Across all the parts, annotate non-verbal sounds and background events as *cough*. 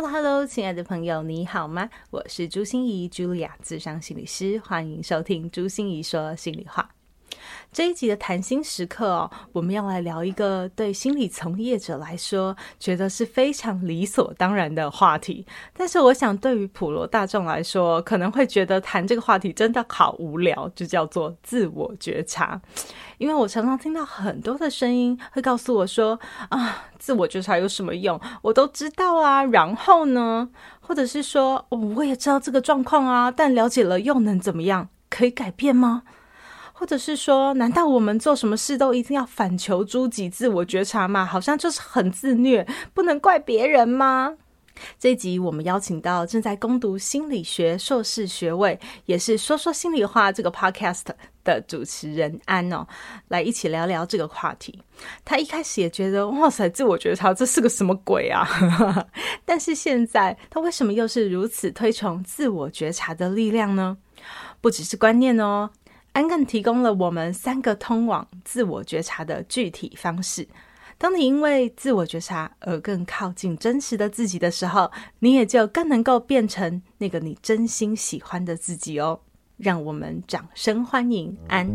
Hello，Hello，亲爱的朋友，你好吗？我是朱心怡茱莉亚，智商心理师，欢迎收听朱心怡说心里话。这一集的谈心时刻哦，我们要来聊一个对心理从业者来说觉得是非常理所当然的话题，但是我想对于普罗大众来说，可能会觉得谈这个话题真的好无聊，就叫做自我觉察。因为我常常听到很多的声音会告诉我说啊，自我觉察有什么用？我都知道啊，然后呢？或者是说，我也知道这个状况啊，但了解了又能怎么样？可以改变吗？或者是说，难道我们做什么事都一定要反求诸己、自我觉察吗？好像就是很自虐，不能怪别人吗？这一集我们邀请到正在攻读心理学硕士学位，也是说说心里话这个 podcast 的主持人安哦，来一起聊聊这个话题。他一开始也觉得，哇塞，自我觉察这是个什么鬼啊？*laughs* 但是现在他为什么又是如此推崇自我觉察的力量呢？不只是观念哦。安更提供了我们三个通往自我觉察的具体方式。当你因为自我觉察而更靠近真实的自己的时候，你也就更能够变成那个你真心喜欢的自己哦。让我们掌声欢迎安。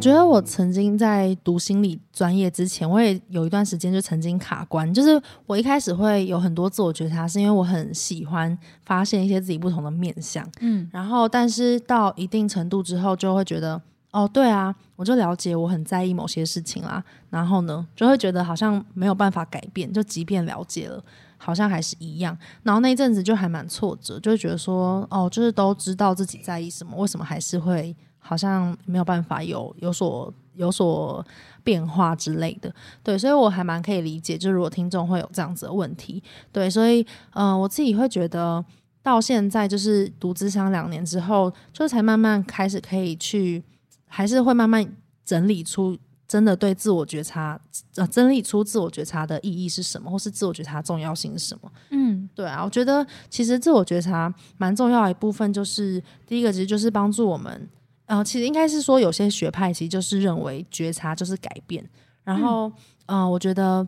觉得我曾经在读心理专业之前，我也有一段时间就曾经卡关。就是我一开始会有很多自我觉察，是因为我很喜欢发现一些自己不同的面相。嗯，然后但是到一定程度之后，就会觉得哦，对啊，我就了解我很在意某些事情啦。然后呢，就会觉得好像没有办法改变，就即便了解了，好像还是一样。然后那一阵子就还蛮挫折，就觉得说哦，就是都知道自己在意什么，为什么还是会。好像没有办法有有所有所变化之类的，对，所以我还蛮可以理解，就是如果听众会有这样子的问题，对，所以嗯、呃，我自己会觉得到现在就是读咨商两年之后，就才慢慢开始可以去，还是会慢慢整理出真的对自我觉察，呃，整理出自我觉察的意义是什么，或是自我觉察重要性是什么？嗯，对啊，我觉得其实自我觉察蛮重要的一部分，就是第一个其实就是帮助我们。呃，其实应该是说，有些学派其实就是认为觉察就是改变。然后，嗯、呃，我觉得，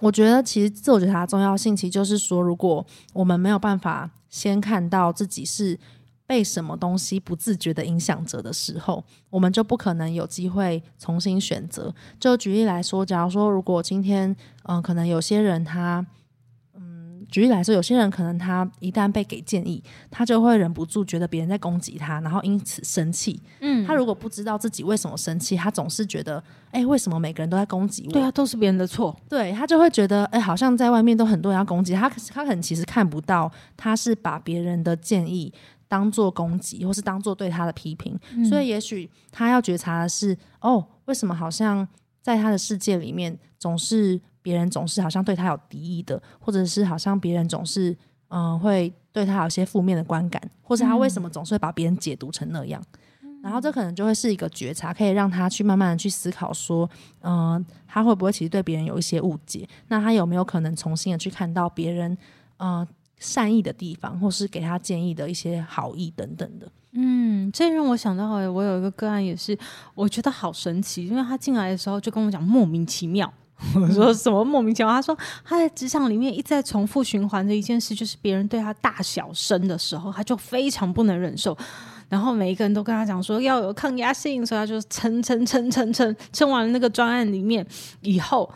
我觉得其实自我觉察的重要性，其实就是说，如果我们没有办法先看到自己是被什么东西不自觉的影响着的时候，我们就不可能有机会重新选择。就举例来说，假如说，如果今天，嗯、呃，可能有些人他。举例来说，有些人可能他一旦被给建议，他就会忍不住觉得别人在攻击他，然后因此生气。嗯，他如果不知道自己为什么生气，他总是觉得，哎、欸，为什么每个人都在攻击我？对啊，都是别人的错。对，他就会觉得，哎、欸，好像在外面都很多人要攻击他，他可能其实看不到，他是把别人的建议当做攻击，或是当做对他的批评。嗯、所以，也许他要觉察的是，哦，为什么好像在他的世界里面总是。别人总是好像对他有敌意的，或者是好像别人总是嗯、呃、会对他有些负面的观感，或者他为什么总是会把别人解读成那样？然后这可能就会是一个觉察，可以让他去慢慢的去思考说，嗯、呃，他会不会其实对别人有一些误解？那他有没有可能重新的去看到别人，呃，善意的地方，或是给他建议的一些好意等等的？嗯，这让我想到，哎，我有一个个案也是，我觉得好神奇，因为他进来的时候就跟我讲莫名其妙。我 *laughs* 说什么莫名其妙？他说他在职场里面一再重复循环的一件事，就是别人对他大小声的时候，他就非常不能忍受。然后每一个人都跟他讲说要有抗压性，所以他就撑撑撑撑撑撑完了那个专案里面以后，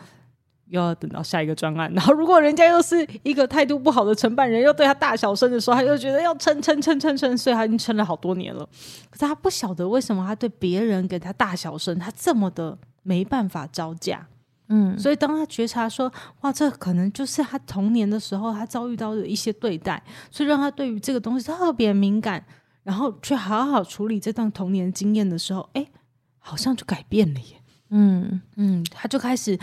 又要等到下一个专案。然后如果人家又是一个态度不好的承办人，又对他大小声的时候，他又觉得要撑撑撑撑撑，所以他已经撑了好多年了。可是他不晓得为什么他对别人给他大小声，他这么的没办法招架。嗯，所以当他觉察说，哇，这可能就是他童年的时候他遭遇到的一些对待，所以让他对于这个东西特别敏感，然后去好好处理这段童年经验的时候，哎，好像就改变了耶。嗯嗯，他就开始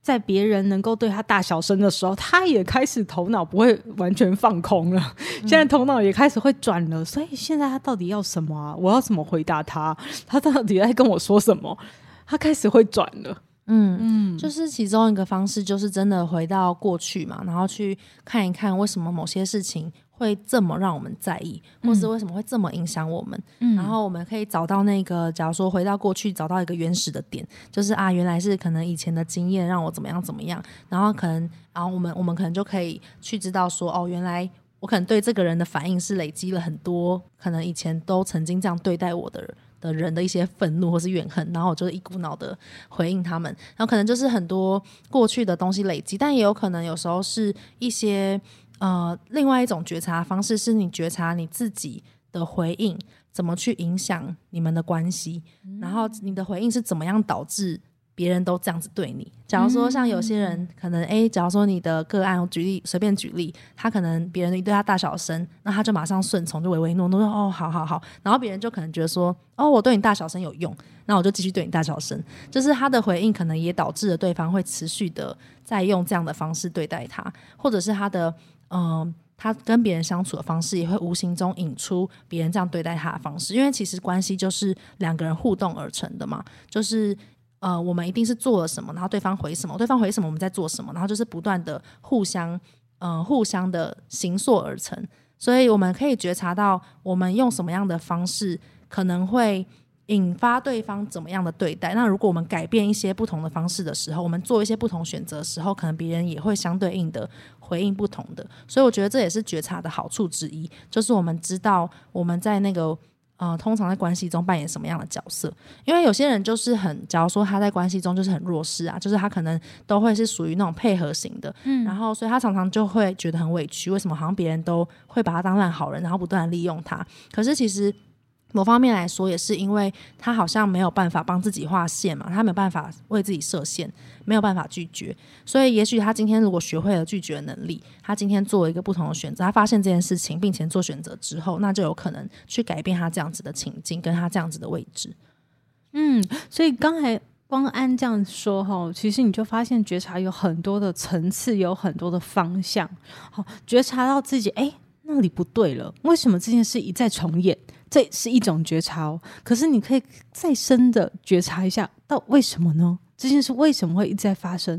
在别人能够对他大小声的时候，他也开始头脑不会完全放空了，现在头脑也开始会转了。所以现在他到底要什么啊？我要怎么回答他？他到底在跟我说什么？他开始会转了。嗯嗯，就是其中一个方式，就是真的回到过去嘛，然后去看一看为什么某些事情会这么让我们在意，嗯、或是为什么会这么影响我们。嗯，然后我们可以找到那个，假如说回到过去，找到一个原始的点，就是啊，原来是可能以前的经验让我怎么样怎么样，然后可能，然后我们我们可能就可以去知道说，哦，原来我可能对这个人的反应是累积了很多，可能以前都曾经这样对待我的人。的人的一些愤怒或是怨恨，然后我就一股脑的回应他们，然后可能就是很多过去的东西累积，但也有可能有时候是一些呃另外一种觉察方式，是你觉察你自己的回应怎么去影响你们的关系，然后你的回应是怎么样导致。别人都这样子对你。假如说像有些人可能，诶，假如说你的个案，我举例随便举例，他可能别人一对他大小声，那他就马上顺从，就唯唯诺诺说哦，好好好。然后别人就可能觉得说，哦，我对你大小声有用，那我就继续对你大小声。就是他的回应可能也导致了对方会持续的在用这样的方式对待他，或者是他的嗯、呃，他跟别人相处的方式也会无形中引出别人这样对待他的方式，因为其实关系就是两个人互动而成的嘛，就是。呃，我们一定是做了什么，然后对方回什么，对方回什么，我们在做什么，然后就是不断的互相，呃，互相的形塑而成。所以我们可以觉察到，我们用什么样的方式可能会引发对方怎么样的对待。那如果我们改变一些不同的方式的时候，我们做一些不同选择的时候，可能别人也会相对应的回应不同的。所以我觉得这也是觉察的好处之一，就是我们知道我们在那个。呃，通常在关系中扮演什么样的角色？因为有些人就是很，假如说他在关系中就是很弱势啊，就是他可能都会是属于那种配合型的，嗯，然后所以他常常就会觉得很委屈，为什么好像别人都会把他当烂好人，然后不断利用他？可是其实。某方面来说，也是因为他好像没有办法帮自己画线嘛，他没有办法为自己设限，没有办法拒绝，所以也许他今天如果学会了拒绝能力，他今天做了一个不同的选择，他发现这件事情，并且做选择之后，那就有可能去改变他这样子的情境，跟他这样子的位置。嗯，所以刚才光安这样说哈，其实你就发现觉察有很多的层次，有很多的方向。好，觉察到自己，哎，那里不对了，为什么这件事一再重演？这是一种觉察哦，可是你可以再深的觉察一下，到为什么呢？这件事为什么会一直在发生？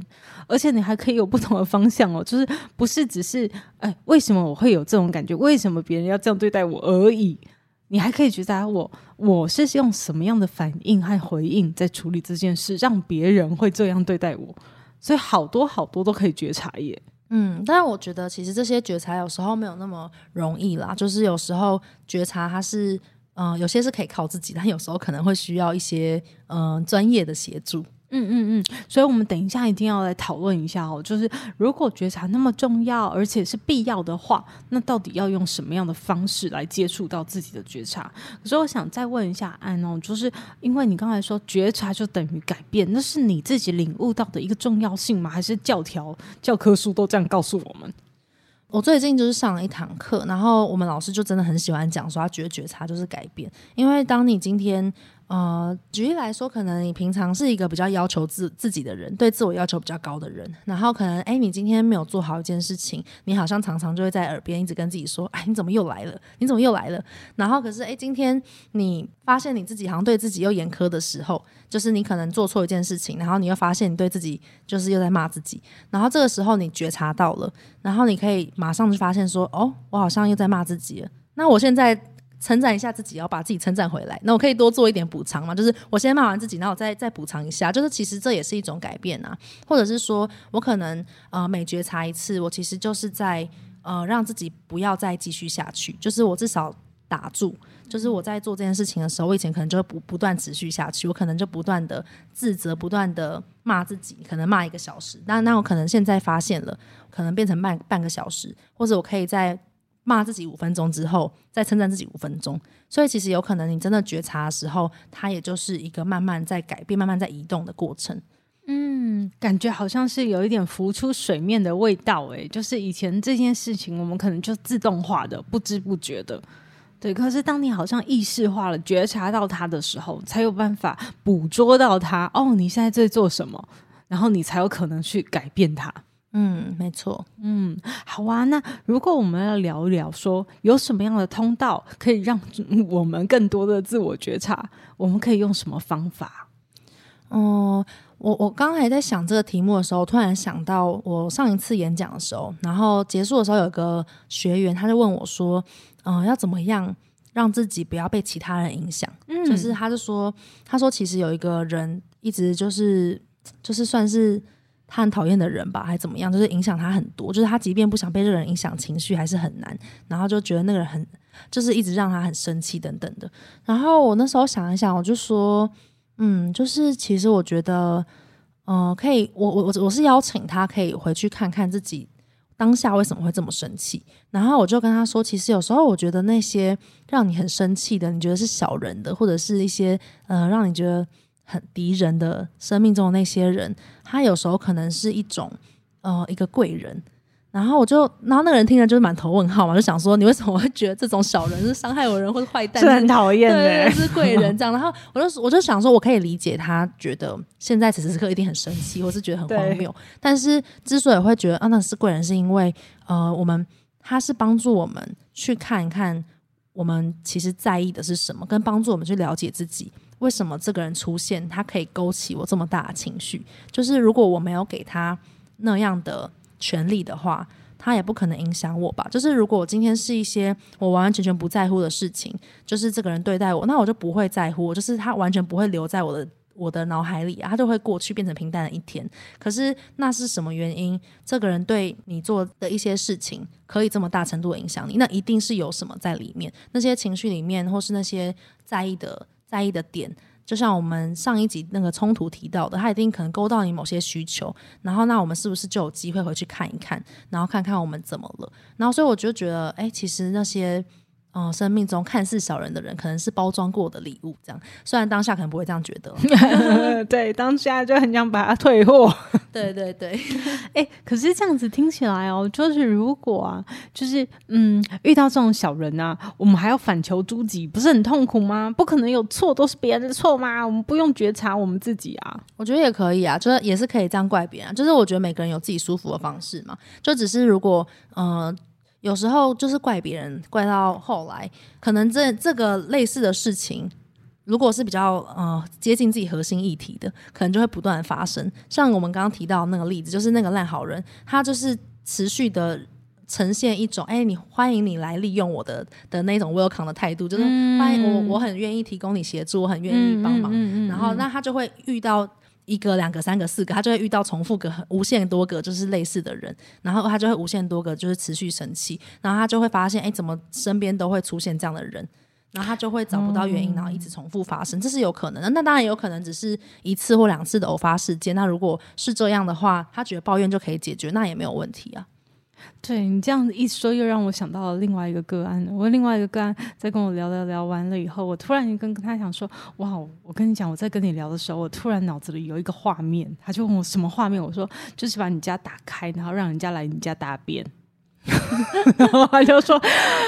而且你还可以有不同的方向哦，就是不是只是哎，为什么我会有这种感觉？为什么别人要这样对待我而已？你还可以觉察我，我是用什么样的反应和回应在处理这件事，让别人会这样对待我？所以好多好多都可以觉察耶。嗯，但是我觉得其实这些觉察有时候没有那么容易啦，就是有时候觉察它是，嗯、有些是可以靠自己，但有时候可能会需要一些，嗯、专业的协助。嗯嗯嗯，所以我们等一下一定要来讨论一下哦，就是如果觉察那么重要，而且是必要的话，那到底要用什么样的方式来接触到自己的觉察？可是我想再问一下安哦，就是因为你刚才说觉察就等于改变，那是你自己领悟到的一个重要性吗？还是教条、教科书都这样告诉我们？我最近就是上了一堂课，然后我们老师就真的很喜欢讲说，他觉得觉察就是改变，因为当你今天呃，举例来说，可能你平常是一个比较要求自自己的人，对自我要求比较高的人，然后可能，哎，你今天没有做好一件事情，你好像常常就会在耳边一直跟自己说，哎，你怎么又来了？你怎么又来了？然后可是，哎，今天你发现你自己好像对自己又严苛的时候，就是你可能做错一件事情，然后你又发现你对自己就是又在骂自己，然后这个时候你觉察到了，然后你可以马上就发现说，哦，我好像又在骂自己了。那我现在。称赞一下自己，要把自己称赞回来。那我可以多做一点补偿嘛？就是我先骂完自己，然后我再再补偿一下。就是其实这也是一种改变啊，或者是说我可能呃每觉察一次，我其实就是在呃让自己不要再继续下去。就是我至少打住。就是我在做这件事情的时候，我以前可能就会不不断持续下去，我可能就不断的自责，不断的骂自己，可能骂一个小时。那那我可能现在发现了，可能变成半半个小时，或者我可以在。骂自己五分钟之后，再称赞自己五分钟，所以其实有可能你真的觉察的时候，它也就是一个慢慢在改变、慢慢在移动的过程。嗯，感觉好像是有一点浮出水面的味道，诶，就是以前这件事情我们可能就自动化的、不知不觉的，对。可是当你好像意识化了、觉察到它的时候，才有办法捕捉到它。哦，你现在在做什么？然后你才有可能去改变它。嗯，没错。嗯，好啊。那如果我们要聊一聊，说有什么样的通道可以让我们更多的自我觉察，我们可以用什么方法？嗯，我我刚才在想这个题目的时候，突然想到我上一次演讲的时候，然后结束的时候，有个学员他就问我说：“嗯，要怎么样让自己不要被其他人影响？”嗯，就是他就说，他说其实有一个人一直就是就是算是。他很讨厌的人吧，还怎么样？就是影响他很多，就是他即便不想被这个人影响情绪，还是很难。然后就觉得那个人很，就是一直让他很生气等等的。然后我那时候想一想，我就说，嗯，就是其实我觉得，嗯、可以，我我我我是邀请他可以回去看看自己当下为什么会这么生气。然后我就跟他说，其实有时候我觉得那些让你很生气的，你觉得是小人的，或者是一些呃让你觉得。很敌人的生命中的那些人，他有时候可能是一种呃一个贵人，然后我就，然后那个人听了就是满头问号嘛，就想说你为什么会觉得这种小人是伤害我人或者坏蛋，是很讨厌的，是贵人这样。然后我就我就想说，我可以理解他觉得现在此时此刻一定很生气，或是觉得很荒谬。但是之所以会觉得啊那是贵人，是因为呃我们他是帮助我们去看一看我们其实在意的是什么，跟帮助我们去了解自己。为什么这个人出现，他可以勾起我这么大的情绪？就是如果我没有给他那样的权利的话，他也不可能影响我吧？就是如果我今天是一些我完完全全不在乎的事情，就是这个人对待我，那我就不会在乎，就是他完全不会留在我的我的脑海里啊，他就会过去变成平淡的一天。可是那是什么原因？这个人对你做的一些事情可以这么大程度的影响你？那一定是有什么在里面，那些情绪里面，或是那些在意的。在意的点，就像我们上一集那个冲突提到的，他一定可能勾到你某些需求，然后那我们是不是就有机会回去看一看，然后看看我们怎么了？然后所以我就觉得，哎，其实那些。哦，生命中看似小人的人，可能是包装过的礼物，这样。虽然当下可能不会这样觉得，*laughs* 对，当下就很想把它退货。*laughs* 对对对，哎、欸，可是这样子听起来哦，就是如果啊，就是嗯，遇到这种小人啊，我们还要反求诸己，不是很痛苦吗？不可能有错都是别人的错吗？我们不用觉察我们自己啊？我觉得也可以啊，就是也是可以这样怪别人啊。就是我觉得每个人有自己舒服的方式嘛，就只是如果嗯。呃有时候就是怪别人，怪到后来，可能这这个类似的事情，如果是比较呃接近自己核心议题的，可能就会不断发生。像我们刚刚提到那个例子，就是那个烂好人，他就是持续的呈现一种，哎，你欢迎你来利用我的的那种 welcome 的态度，就是欢迎我，我很愿意提供你协助，我很愿意帮忙。然后那他就会遇到。一个、两个、三个、四个，他就会遇到重复个无限多个就是类似的人，然后他就会无限多个就是持续生气，然后他就会发现，哎，怎么身边都会出现这样的人，然后他就会找不到原因，然后一直重复发生，这是有可能的。那当然也有可能只是一次或两次的偶发事件。那如果是这样的话，他觉得抱怨就可以解决，那也没有问题啊。对，你这样子一说，又让我想到了另外一个个案。我另外一个个案在跟我聊聊聊完了以后，我突然跟跟他讲说：“哇，我跟你讲，我在跟你聊的时候，我突然脑子里有一个画面。”他就问我什么画面？我说：“就是把你家打开，然后让人家来你家大便。” *laughs* 然后他就说：“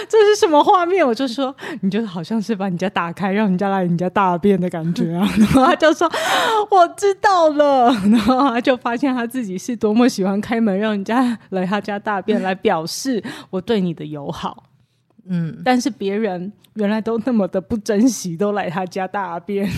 这是什么画面？”我就说：“你就好像是把你家打开，让人家来你家大便的感觉啊。*laughs* ”然后他就说：“我知道了。”然后他就发现他自己是多么喜欢开门让人家来他家大便，来表示我对你的友好。嗯，但是别人原来都那么的不珍惜，都来他家大便。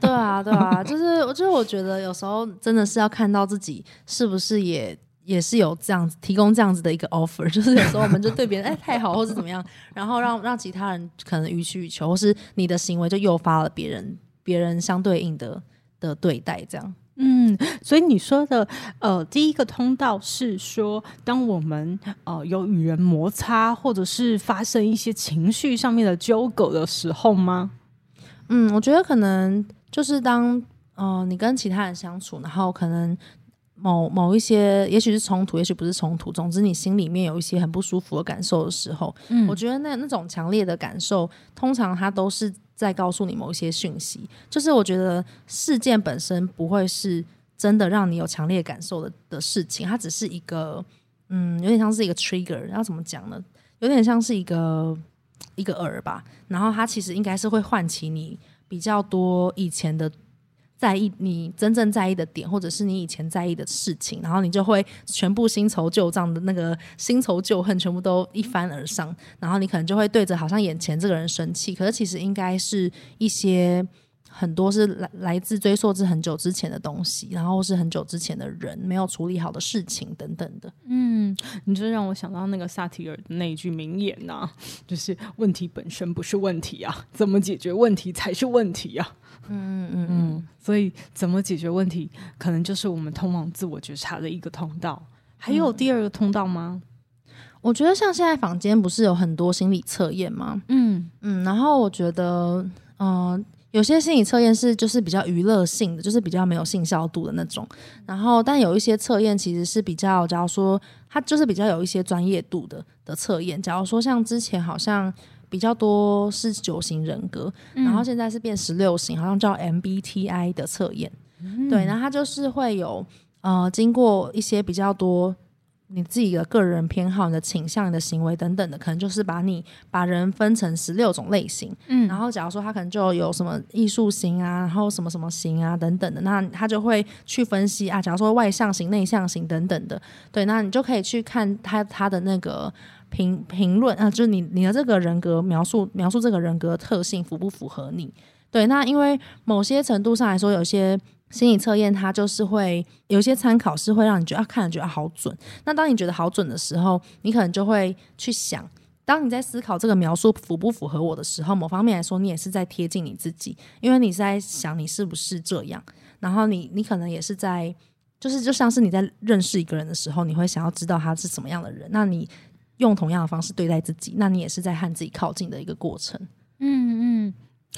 对啊，对啊，就是，就是我觉得有时候真的是要看到自己是不是也。也是有这样子提供这样子的一个 offer，*laughs* 就是有时候我们就对别人哎太好，或是怎么样，然后让让其他人可能予取予求，或是你的行为就诱发了别人别人相对应的的对待，这样。嗯，所以你说的呃第一个通道是说，当我们呃有与人摩擦，或者是发生一些情绪上面的纠葛的时候吗？嗯，我觉得可能就是当呃你跟其他人相处，然后可能。某某一些，也许是冲突，也许不是冲突。总之，你心里面有一些很不舒服的感受的时候，嗯，我觉得那那种强烈的感受，通常它都是在告诉你某一些讯息。就是我觉得事件本身不会是真的让你有强烈感受的的事情，它只是一个，嗯，有点像是一个 trigger，要怎么讲呢？有点像是一个一个饵吧。然后它其实应该是会唤起你比较多以前的。在意你真正在意的点，或者是你以前在意的事情，然后你就会全部新仇旧账的那个新仇旧恨全部都一翻而上，然后你可能就会对着好像眼前这个人生气，可是其实应该是一些很多是来来自追溯至很久之前的东西，然后是很久之前的人没有处理好的事情等等的。嗯，你就让我想到那个萨提尔的那一句名言呐、啊，*laughs* 就是问题本身不是问题啊，怎么解决问题才是问题啊。嗯嗯嗯嗯，所以怎么解决问题，可能就是我们通往自我觉察的一个通道。还有第二个通道吗？嗯、我觉得像现在坊间不是有很多心理测验吗？嗯嗯，然后我觉得，嗯、呃，有些心理测验是就是比较娱乐性的，就是比较没有性效度的那种。然后，但有一些测验其实是比较，假如说它就是比较有一些专业度的的测验。假如说像之前好像。比较多是九型人格，嗯、然后现在是变十六型，好像叫 MBTI 的测验。嗯、对，然后它就是会有呃，经过一些比较多你自己的个人偏好、你的倾向、你的行为等等的，可能就是把你把人分成十六种类型。嗯，然后假如说他可能就有什么艺术型啊，然后什么什么型啊等等的，那他就会去分析啊，假如说外向型、内向型等等的。对，那你就可以去看他他的那个。评评论啊，就是你你的这个人格描述描述这个人格特性符不符合你？对，那因为某些程度上来说，有些心理测验它就是会有些参考是会让你觉得啊，看了觉得好准。那当你觉得好准的时候，你可能就会去想，当你在思考这个描述符不符合我的时候，某方面来说，你也是在贴近你自己，因为你是在想你是不是这样。然后你你可能也是在，就是就像是你在认识一个人的时候，你会想要知道他是什么样的人。那你用同样的方式对待自己，那你也是在和自己靠近的一个过程。嗯嗯，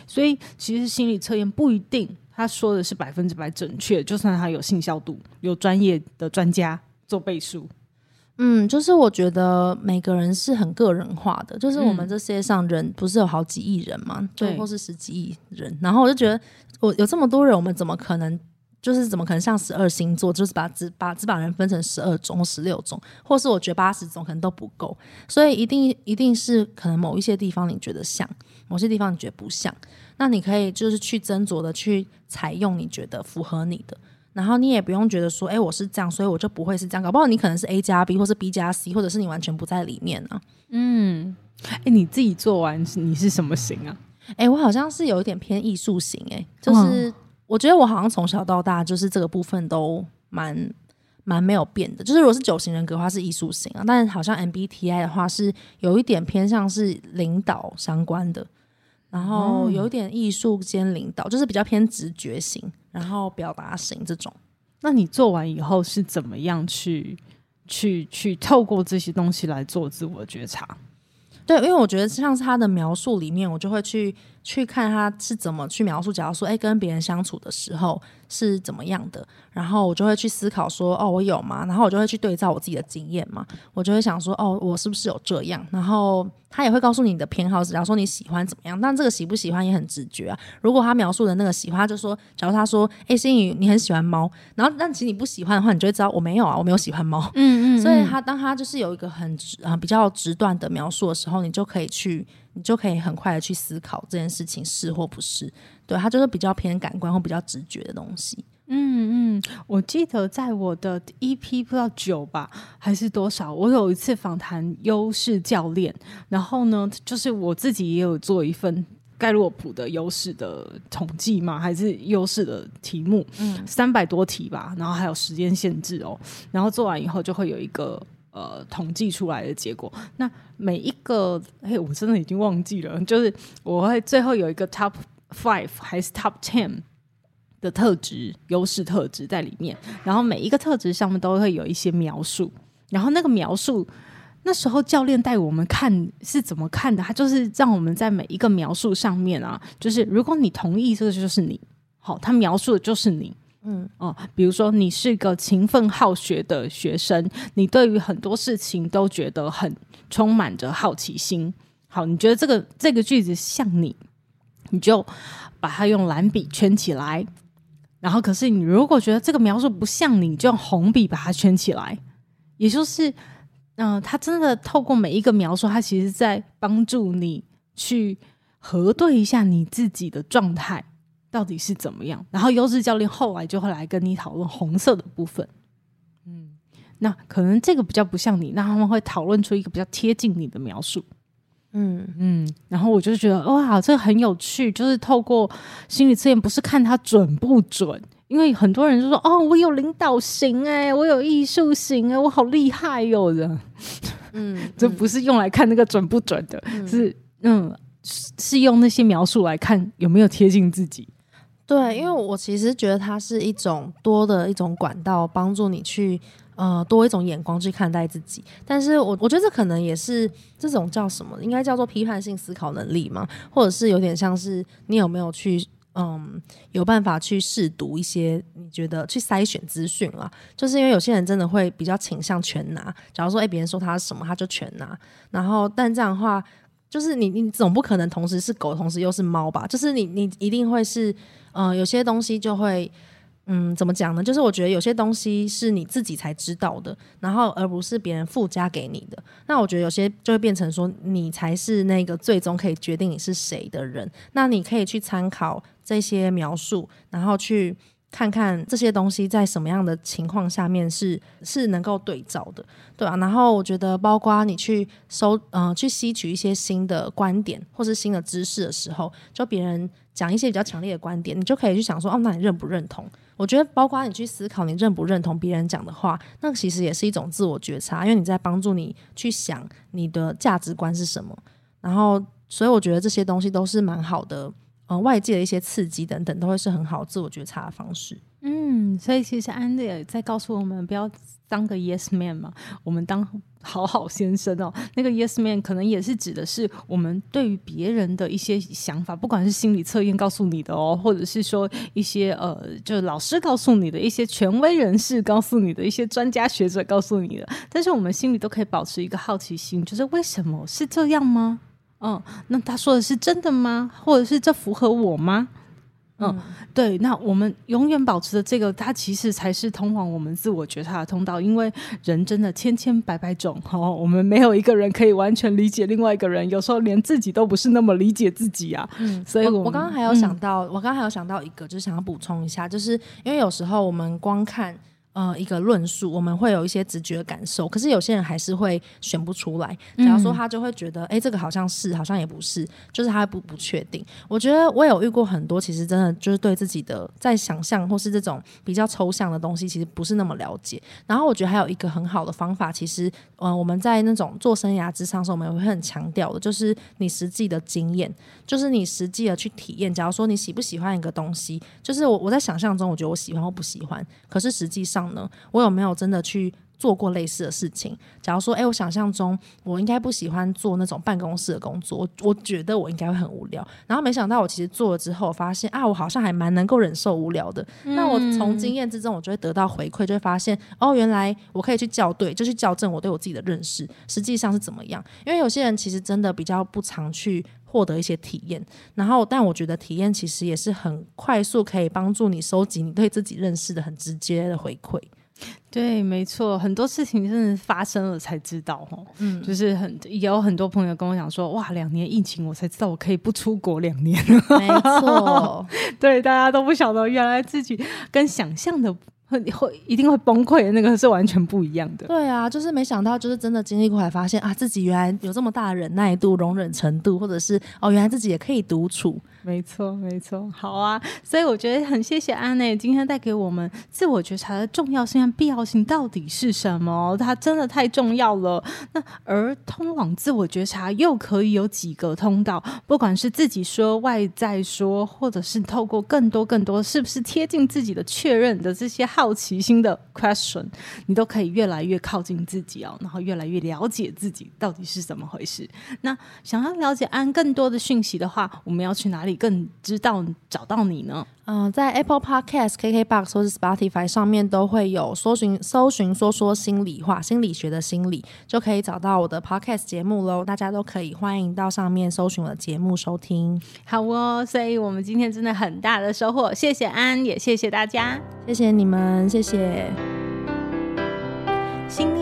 所以其实心理测验不一定他说的是百分之百准确，就算他有信效度，有专业的专家做背书。嗯，就是我觉得每个人是很个人化的，就是我们这世界上人不是有好几亿人嘛，对、嗯，或是十几亿人，然后我就觉得我有这么多人，我们怎么可能？就是怎么可能像十二星座，就是把只把只把人分成十二种或十六种，或是我觉得八十种可能都不够，所以一定一定是可能某一些地方你觉得像，某些地方你觉得不像，那你可以就是去斟酌的去采用你觉得符合你的，然后你也不用觉得说，哎，我是这样，所以我就不会是这样，搞不好你可能是 A 加 B，或是 B 加 C，或者是你完全不在里面呢、啊。嗯，哎，你自己做完你是什么型啊？哎，我好像是有一点偏艺术型，哎，就是。嗯我觉得我好像从小到大就是这个部分都蛮蛮没有变的。就是如果是九型人格的话是艺术型啊，但是好像 MBTI 的话是有一点偏向是领导相关的，然后有一点艺术兼领导，就是比较偏直觉型，然后表达型这种。那你做完以后是怎么样去去去透过这些东西来做自我觉察？对，因为我觉得像是他的描述里面，我就会去去看他是怎么去描述。假如说，哎，跟别人相处的时候是怎么样的，然后我就会去思考说，哦，我有吗？然后我就会去对照我自己的经验嘛，我就会想说，哦，我是不是有这样？然后他也会告诉你的偏好，假如说你喜欢怎么样，但这个喜不喜欢也很直觉啊。如果他描述的那个喜欢，他就说，假如他说，哎，心宇，你很喜欢猫，然后但其实你不喜欢的话，你就会知道我没有啊，我没有喜欢猫。嗯，*laughs* 嗯嗯。所以他当他就是有一个很直啊比较直断的描述的时候，你就可以去，你就可以很快的去思考这件事情是或不是。对，他就是比较偏感官或比较直觉的东西。嗯嗯，我记得在我的 EP 不知道九吧还是多少，我有一次访谈优势教练，然后呢，就是我自己也有做一份盖洛普的优势的统计嘛，还是优势的题目，嗯，三百多题吧，然后还有时间限制哦，然后做完以后就会有一个呃统计出来的结果。那每一个，哎，我真的已经忘记了，就是我会最后有一个 top。Five 还是 Top Ten 的特质、优势特质在里面，然后每一个特质上面都会有一些描述，然后那个描述那时候教练带我们看是怎么看的，他就是让我们在每一个描述上面啊，就是如果你同意这个就是你，好，他描述的就是你，嗯哦，比如说你是个勤奋好学的学生，你对于很多事情都觉得很充满着好奇心，好，你觉得这个这个句子像你。你就把它用蓝笔圈起来，然后可是你如果觉得这个描述不像你，就用红笔把它圈起来。也就是，嗯、他真的透过每一个描述，他其实在帮助你去核对一下你自己的状态到底是怎么样。然后优质教练后来就会来跟你讨论红色的部分。嗯，那可能这个比较不像你，那他们会讨论出一个比较贴近你的描述。嗯嗯，然后我就觉得哇，这个很有趣，就是透过心理测验，不是看他准不准，因为很多人就说哦，我有领导型哎，我有艺术型哎，我好厉害哟的，*laughs* 嗯，这不是用来看那个准不准的，嗯是嗯，是用那些描述来看有没有贴近自己。对，因为我其实觉得它是一种多的一种管道，帮助你去。呃，多一种眼光去看待自己，但是我我觉得这可能也是这种叫什么，应该叫做批判性思考能力嘛，或者是有点像是你有没有去嗯有办法去试读一些你觉得去筛选资讯啊，就是因为有些人真的会比较倾向全拿，假如说诶别人说他什么他就全拿，然后但这样的话，就是你你总不可能同时是狗，同时又是猫吧，就是你你一定会是嗯、呃、有些东西就会。嗯，怎么讲呢？就是我觉得有些东西是你自己才知道的，然后而不是别人附加给你的。那我觉得有些就会变成说，你才是那个最终可以决定你是谁的人。那你可以去参考这些描述，然后去看看这些东西在什么样的情况下面是是能够对照的，对啊。然后我觉得，包括你去收，嗯、呃，去吸取一些新的观点或是新的知识的时候，就别人讲一些比较强烈的观点，你就可以去想说，哦，那你认不认同？我觉得，包括你去思考你认不认同别人讲的话，那其实也是一种自我觉察，因为你在帮助你去想你的价值观是什么。然后，所以我觉得这些东西都是蛮好的，外界的一些刺激等等，都会是很好自我觉察的方式。嗯，所以其实安利也在告诉我们，不要当个 yes man 嘛，我们当好好先生哦。那个 yes man 可能也是指的是我们对于别人的一些想法，不管是心理测验告诉你的哦，或者是说一些呃，就是老师告诉你的一些权威人士告诉你的一些专家学者告诉你的，但是我们心里都可以保持一个好奇心，就是为什么是这样吗？嗯，那他说的是真的吗？或者是这符合我吗？嗯，对，那我们永远保持的这个，它其实才是通往我们自我觉察的通道。因为人真的千千百百种，哦，我们没有一个人可以完全理解另外一个人，有时候连自己都不是那么理解自己啊。嗯，所以我我刚刚还有想到，嗯、我刚刚还有想到一个，就是想要补充一下，就是因为有时候我们光看。呃，一个论述，我们会有一些直觉感受，可是有些人还是会选不出来。假如说他就会觉得，哎、嗯，这个好像是，好像也不是，就是他不不确定。我觉得我有遇过很多，其实真的就是对自己的在想象或是这种比较抽象的东西，其实不是那么了解。然后我觉得还有一个很好的方法，其实，呃，我们在那种做生涯之上的时候，我们也会很强调的，就是你实际的经验，就是你实际的去体验。假如说你喜不喜欢一个东西，就是我我在想象中，我觉得我喜欢或不喜欢，可是实际上。呢？我有没有真的去做过类似的事情。假如说，哎，我想象中我应该不喜欢做那种办公室的工作，我我觉得我应该会很无聊。然后没想到我其实做了之后，发现啊，我好像还蛮能够忍受无聊的。嗯、那我从经验之中，我就会得到回馈，就会发现哦，原来我可以去校对，就去校正我对我自己的认识，实际上是怎么样。因为有些人其实真的比较不常去。获得一些体验，然后，但我觉得体验其实也是很快速，可以帮助你收集你对自己认识的很直接的回馈。对，没错，很多事情真的发生了才知道哦。嗯，就是很也有很多朋友跟我讲说，哇，两年疫情我才知道我可以不出国两年。没错，*laughs* 对，大家都不晓得原来自己跟想象的。*laughs* 会会一定会崩溃的那个是完全不一样的。对啊，就是没想到，就是真的经历过，来发现啊，自己原来有这么大的忍耐度、容忍程度，或者是哦，原来自己也可以独处。没错，没错，好啊，所以我觉得很谢谢安内今天带给我们自我觉察的重要性和必要性到底是什么？它真的太重要了。那而通往自我觉察又可以有几个通道？不管是自己说、外在说，或者是透过更多更多，是不是贴近自己的确认的这些好好奇心的 question，你都可以越来越靠近自己哦，然后越来越了解自己到底是怎么回事。那想要了解安更多的讯息的话，我们要去哪里？更知道找到你呢？嗯、呃，在 Apple Podcast、KKBox 或是 Spotify 上面都会有搜寻搜寻说说心里话，心理学的心理就可以找到我的 Podcast 节目喽。大家都可以欢迎到上面搜寻我的节目收听。好哦，所以我们今天真的很大的收获，谢谢安，也谢谢大家，谢谢你们，谢谢。